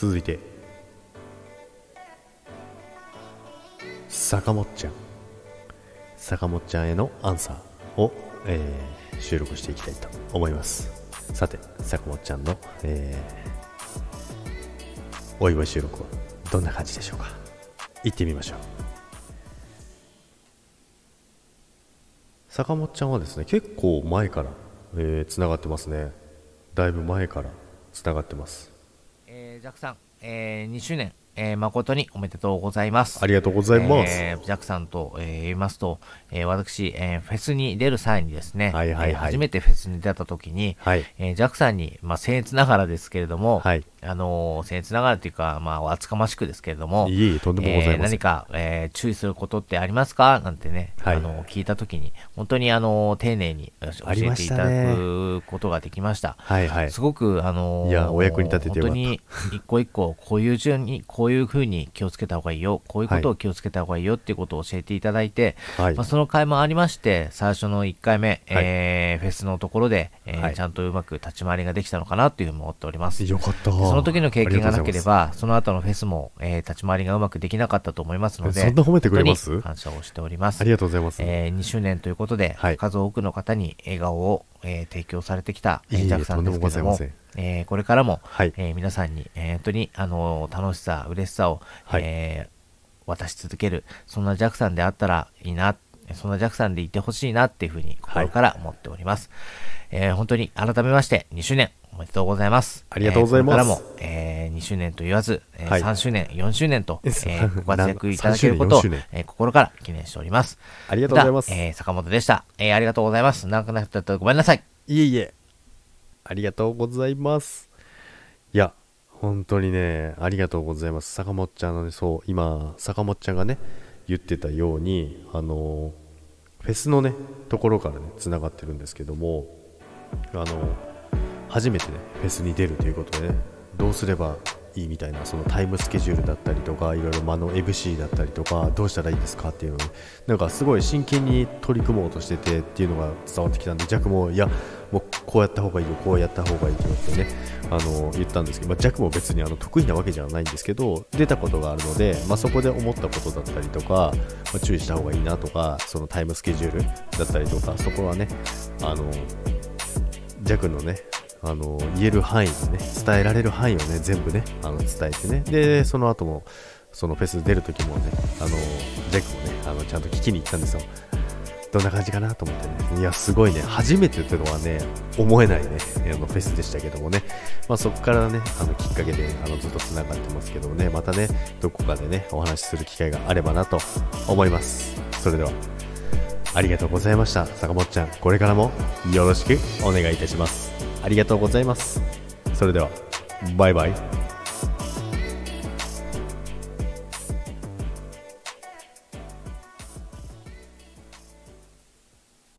続いて。坂本ちゃん。坂本ちゃんへのアンサーを、えー、収録していきたいと思います。さて坂本ちゃんの、えー、お祝い収録はどんな感じでしょうか。行ってみましょう。坂本ちゃんはですね結構前からえー、つながってますね。だいぶ前からつながってます。えー、ジャックさん、えー、2周年えー、誠におめでとうございます。ありがとうございます。えー、ジャックさんと、えー、言いますと、えー、私、えー、フェスに出る際にですね、はいはいはい、えー、初めてフェスに出た時に、はい、えー、ジャックさんに、まあ、僭越ながらですけれども、はい、あのー、僭越ながらというか、まあ、厚かましくですけれども、いいとんでもございません。えー、何か、えー、注意することってありますか？なんてね、はい、あのー、聞いたときに、本当に、あのー、丁寧に教えていただくことができました。はいはい。すごく、あのー、いや、お役に立てて本当に、一個一個、こういう順に、こういうふうに気をつけた方がいいよ、こういうことを気をつけた方がいいよっていうことを教えていただいて、はい、まあ、その回もありまして、最初の1回目、はい、えー、フェスのところで、えー、はい、ちゃんとうまく立ち回りができたのかなというふうに思っております。よかった。その時の経験がなければ、その後のフェスも、えー、立ち回りがうまくできなかったと思いますので、そんな褒めてくれます？感謝をしております。ありがとうございます。えー、2周年ということで、はい、数多くの方に笑顔を、えー、提供されてきた、えー、ジャクさんですけども、えー、これからも、はい、えー、皆さんに、えー、本当に、あの楽しさ、嬉しさを、はい、えー、渡し続ける、そんなジャクさんであったらいいな、そんなジャクさんでいてほしいなっていうふうに心から思っております。はい、えー、本当に改めまして2周年おめでとうございます。ありがとうございます。えー、からも、えー、2周年と言わず、えーはい、3周年、4周年と、えー、ご活躍いただけることを、えー、心から記念しております。ありがとうございます。えー、坂本でした。えー、ありがとうございます。長くなったとごめんなさい。いえいえ。ありがとうございます。いや、本当にね、ありがとうございます。坂本ちゃんのね、そう、今、坂本ちゃんがね、言ってたように、あのフェスのね、ところからね、つながってるんですけども、あの初めてねフェスに出るということでねどうすればいいみたいなそのタイムスケジュールだったりとかいろいろ間の MC だったりとかどうしたらいいですかっていうのを、なんかすごい真剣に取り組もうとしててっていうのが伝わってきたんでジャックもいやもうこうやった方がいいよこうやった方がいいよってねあの言ったんですけど、まあ、ジャックも別にあの得意なわけじゃないんですけど出たことがあるので、まあ、そこで思ったことだったりとか、まあ、注意した方がいいなとかそのタイムスケジュールだったりとかそこはねあのジャクのねあの言える範囲でね伝えられる範囲をね全部ねあの伝えてね。でその後もそのフェス出る時もねあのジェックもねあのちゃんと聞きに行ったんですよ。どんな感じかなと思ってね。いやすごいね。初めてっていうのはね思えないねあのフェスでしたけどもね、まあ、そこからねあのきっかけであのずっとつながってますけどもね。またねどこかでねお話しする機会があればなと思います。それでは。ありがとうございました。坂本ちゃんこれからもよろしくお願いいたします。ありがとうございます。それではバイバイ